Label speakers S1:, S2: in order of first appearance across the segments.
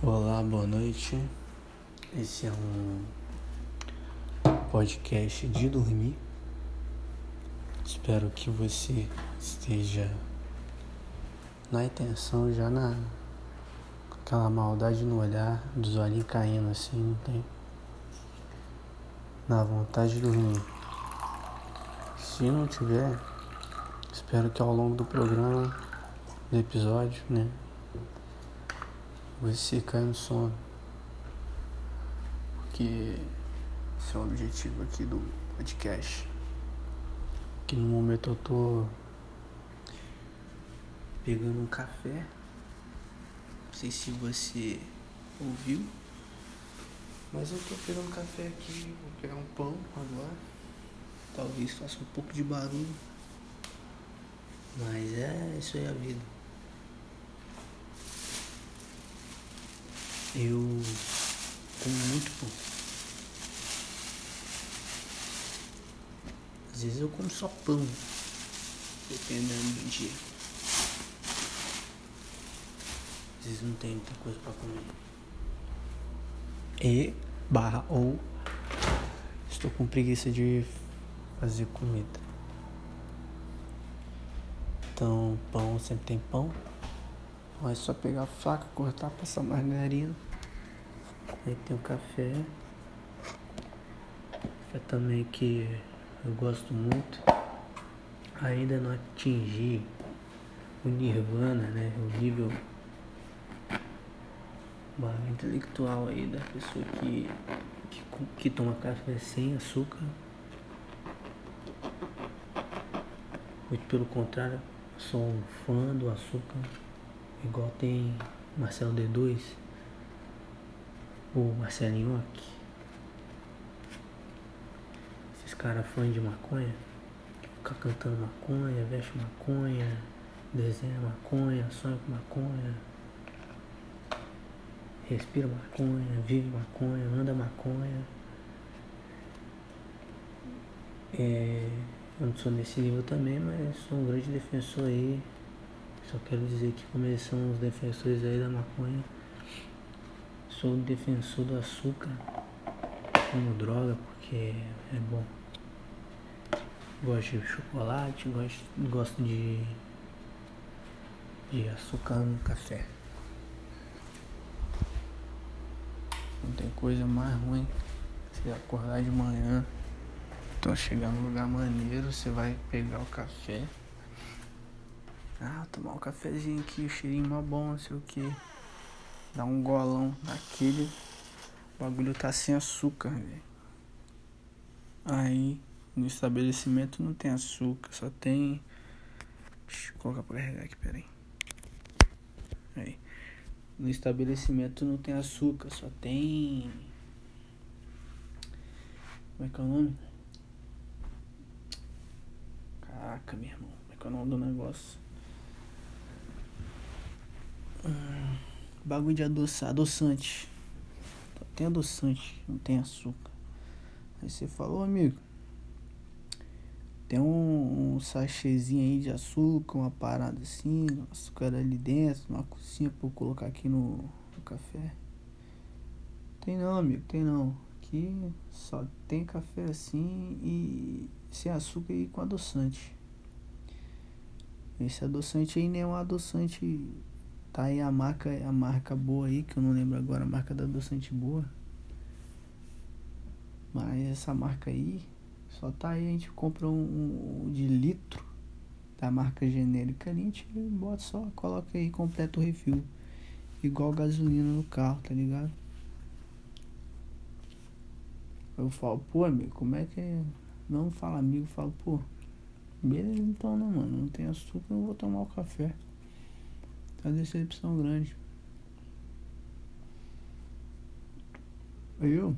S1: Olá, boa noite. Esse é um podcast de dormir. Espero que você esteja na intenção, já na aquela maldade no olhar, dos olhinhos caindo assim, não tem? Na vontade de dormir. Se não tiver, espero que ao longo do programa, do episódio, né? Você caia no sono. Porque esse é o objetivo aqui do podcast. Que no momento eu tô pegando um café. Não sei se você ouviu. Mas eu tô pegando café aqui. Vou pegar um pão agora. Talvez faça um pouco de barulho. Mas é isso aí a vida. Eu como muito pão. Às vezes eu como só pão, dependendo do dia. Às vezes não tem muita coisa pra comer. E barra ou estou com preguiça de fazer comida. Então pão sempre tem pão. É só pegar a faca, cortar, passar margarina. Aí tem o café. Café também que eu gosto muito. Ainda não atingi o nirvana, né? O nível intelectual aí da pessoa que, que, que toma café sem açúcar. Muito pelo contrário, sou um fã do açúcar. Igual tem Marcelo D2, o Marcelinho aqui. Esses caras fãs de maconha, que cantando maconha, veste maconha, desenha maconha, sonha com maconha, respira maconha, vive maconha, anda maconha. É, eu não sou nesse nível também, mas sou um grande defensor aí só quero dizer que como eles são os defensores aí da maconha, sou defensor do açúcar como droga, porque é bom. Gosto de chocolate, gosto, gosto de, de açúcar no café. Não tem coisa mais ruim você acordar de manhã, então chegar num lugar maneiro, você vai pegar o café. Ah, tomar um cafezinho aqui, o cheirinho mó bom, não sei o que. Dar um golão daquele. O bagulho tá sem açúcar, velho. Aí, no estabelecimento não tem açúcar, só tem. Deixa eu colocar pra carregar aqui, peraí. Aí. No estabelecimento não tem açúcar, só tem. Como é que é o nome? Caraca, meu irmão. Como é que é o nome do negócio? Bagulho de adoçar, adoçante. Tem adoçante, não tem açúcar. Aí você falou, amigo. Tem um, um sachêzinho aí de açúcar, uma parada assim, açúcar ali dentro, uma cozinha pra eu colocar aqui no, no café. Tem não, amigo, tem não. Aqui só tem café assim e sem açúcar e com adoçante. Esse adoçante aí nem é um adoçante Tá aí a marca, a marca boa aí, que eu não lembro agora, a marca da adoçante boa. Mas essa marca aí, só tá aí, a gente compra um, um de litro da marca genérica ali, a gente bota só, coloca aí, completa o refil. Igual gasolina no carro, tá ligado? Eu falo, pô amigo, como é que é? Não fala amigo, falo, pô, beleza então né mano, não tem açúcar, eu vou tomar o café. Tá decepção grande. Eu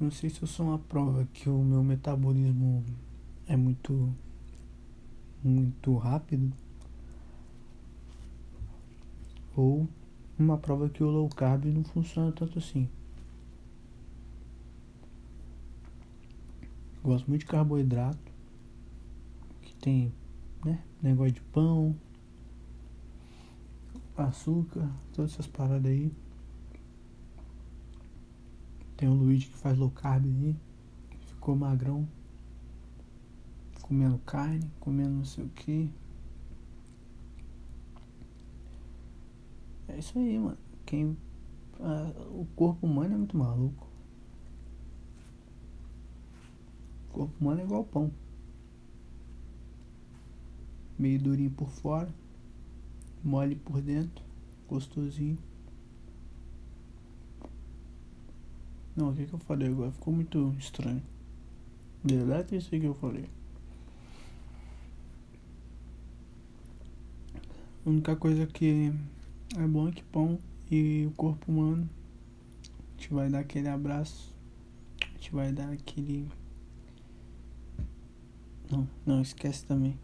S1: não sei se eu sou uma prova que o meu metabolismo é muito muito rápido ou uma prova que o low carb não funciona tanto assim. Gosto muito de carboidrato que tem né? Negócio de pão. açúcar, todas essas paradas aí. Tem o Luigi que faz low carb aí. Ficou magrão. Comendo carne, comendo não sei o que. É isso aí, mano. Quem. o corpo humano é muito maluco. O corpo humano é igual pão. Meio durinho por fora, mole por dentro, gostosinho. Não, o que, que eu falei agora? Ficou muito estranho. Deleta isso aí que eu falei. A única coisa que é bom é que pão e o corpo humano a gente vai dar aquele abraço. A gente vai dar aquele. Não, não esquece também.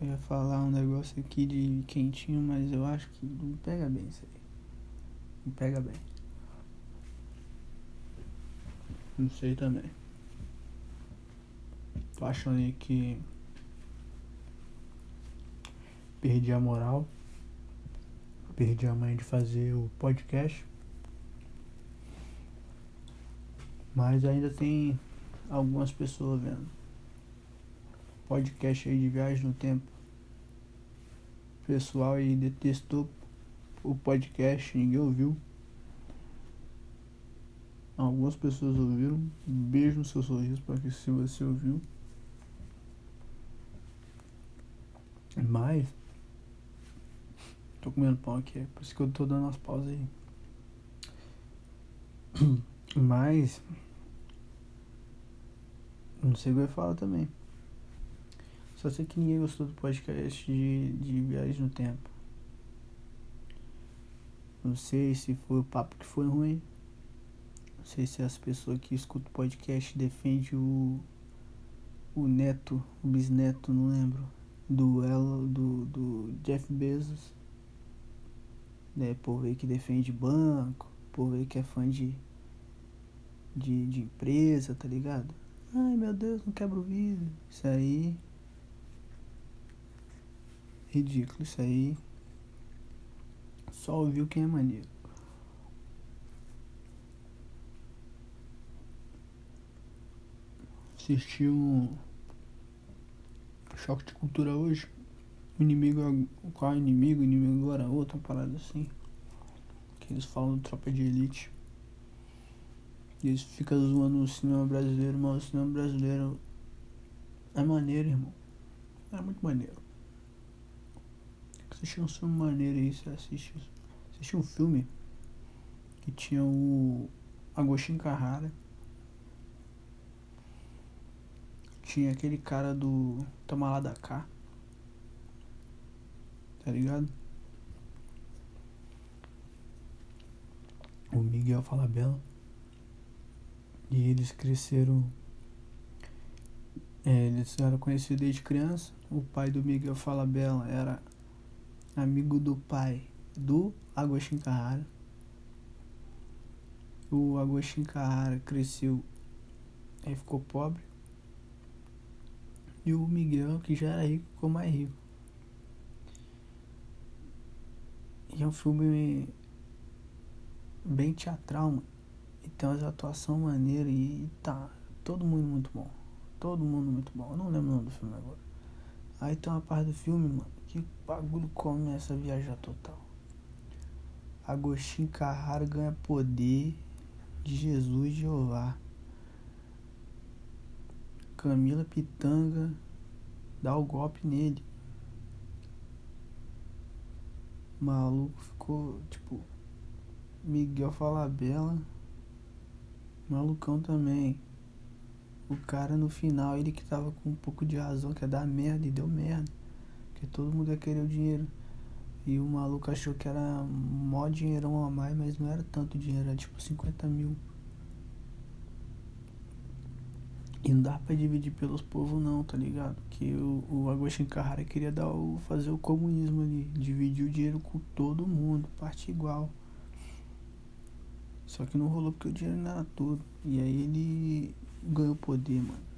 S1: Eu ia falar um negócio aqui de quentinho, mas eu acho que não pega bem isso aí. Não pega bem. Não sei também. Tô achando aí que perdi a moral. Perdi a mãe de fazer o podcast. Mas ainda tem algumas pessoas vendo. Podcast aí de viagem no tempo. Pessoal aí detestou o podcast, ninguém ouviu. Algumas pessoas ouviram. beijo no seu sorriso para que se você ouviu. Mas tô comendo pão aqui, é por isso que eu tô dando as pausas aí. Mas não sei o que eu ia falar também. Só sei que ninguém gostou do podcast de, de viagem no tempo. Não sei se foi o papo que foi ruim sei se as pessoas que escutam podcast defendem o, o neto, o bisneto, não lembro, do, ela, do, do Jeff Bezos. Né, povo aí que defende banco, povo aí que é fã de, de, de empresa, tá ligado? Ai meu Deus, não quebra o vidro. Isso aí. Ridículo, isso aí. Só ouviu quem é maneiro. assisti um choque de cultura hoje. O inimigo qual é o inimigo? O inimigo agora é outra parada assim. Que eles falam do tropa de elite. E eles ficam zoando o cinema brasileiro, mas o cinema brasileiro é maneiro, irmão. É muito maneiro. Assistir um filme maneiro aí, você assiste. Assisti um filme que tinha o Agostinho Carrara. Tinha aquele cara do Toma lá da cá. Tá ligado? O Miguel Falabella. E eles cresceram. É, eles eram conhecidos desde criança. O pai do Miguel Falabella era amigo do pai do Agostinho Carrara. O Agostinho Carrara cresceu e ficou pobre. E o Miguel, que já era rico, ficou mais rico. E é um filme bem teatral, mano. E tem umas atuações maneiras e tá todo mundo muito bom. Todo mundo muito bom. Eu não lembro o nome do filme agora. Aí tem uma parte do filme, mano, que o bagulho começa a viajar total. Agostinho Carraro ganha poder de Jesus Jeová. Camila Pitanga dá o golpe nele. O maluco ficou tipo Miguel Falabella, malucão também. O cara no final, ele que tava com um pouco de razão, que ia dar merda e deu merda. Porque todo mundo ia querer o dinheiro. E o maluco achou que era mó dinheirão a mais, mas não era tanto dinheiro, era tipo 50 mil. E não dá pra dividir pelos povos não, tá ligado? Que o, o Agostinho Carrara queria dar o, fazer o comunismo ali, dividir o dinheiro com todo mundo, parte igual. Só que não rolou porque o dinheiro não era todo. E aí ele ganhou poder, mano.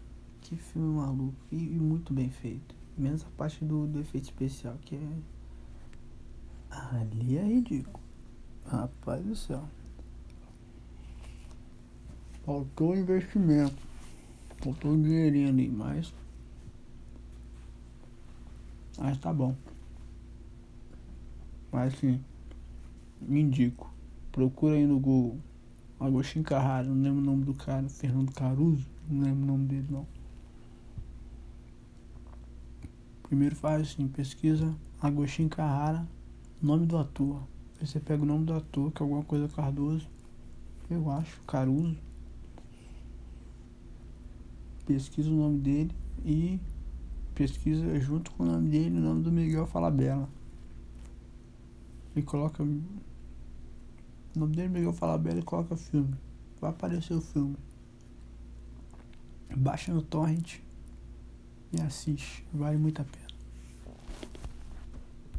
S1: Que filme maluco. E, e muito bem feito. Menos a parte do, do efeito especial, que é. Ali é ridículo. Rapaz do céu. Faltou investimento. Faltou dinheirinho ali, mas. Mas tá bom. Mas sim. Me indico. Procura aí no Google. Agostinho Carrara, não lembro o nome do cara. Fernando Caruso. Não lembro o nome dele não. Primeiro faz assim, pesquisa Agostinho Carrara, nome do ator. Aí você pega o nome do ator, que é alguma coisa Cardoso. Eu acho, Caruso. Pesquisa o nome dele e pesquisa junto com o nome dele o nome do Miguel Falabella. E coloca. O nome dele é Miguel Falabella e coloca filme. Vai aparecer o filme. Baixa no torrent e assiste. Vale muito a pena.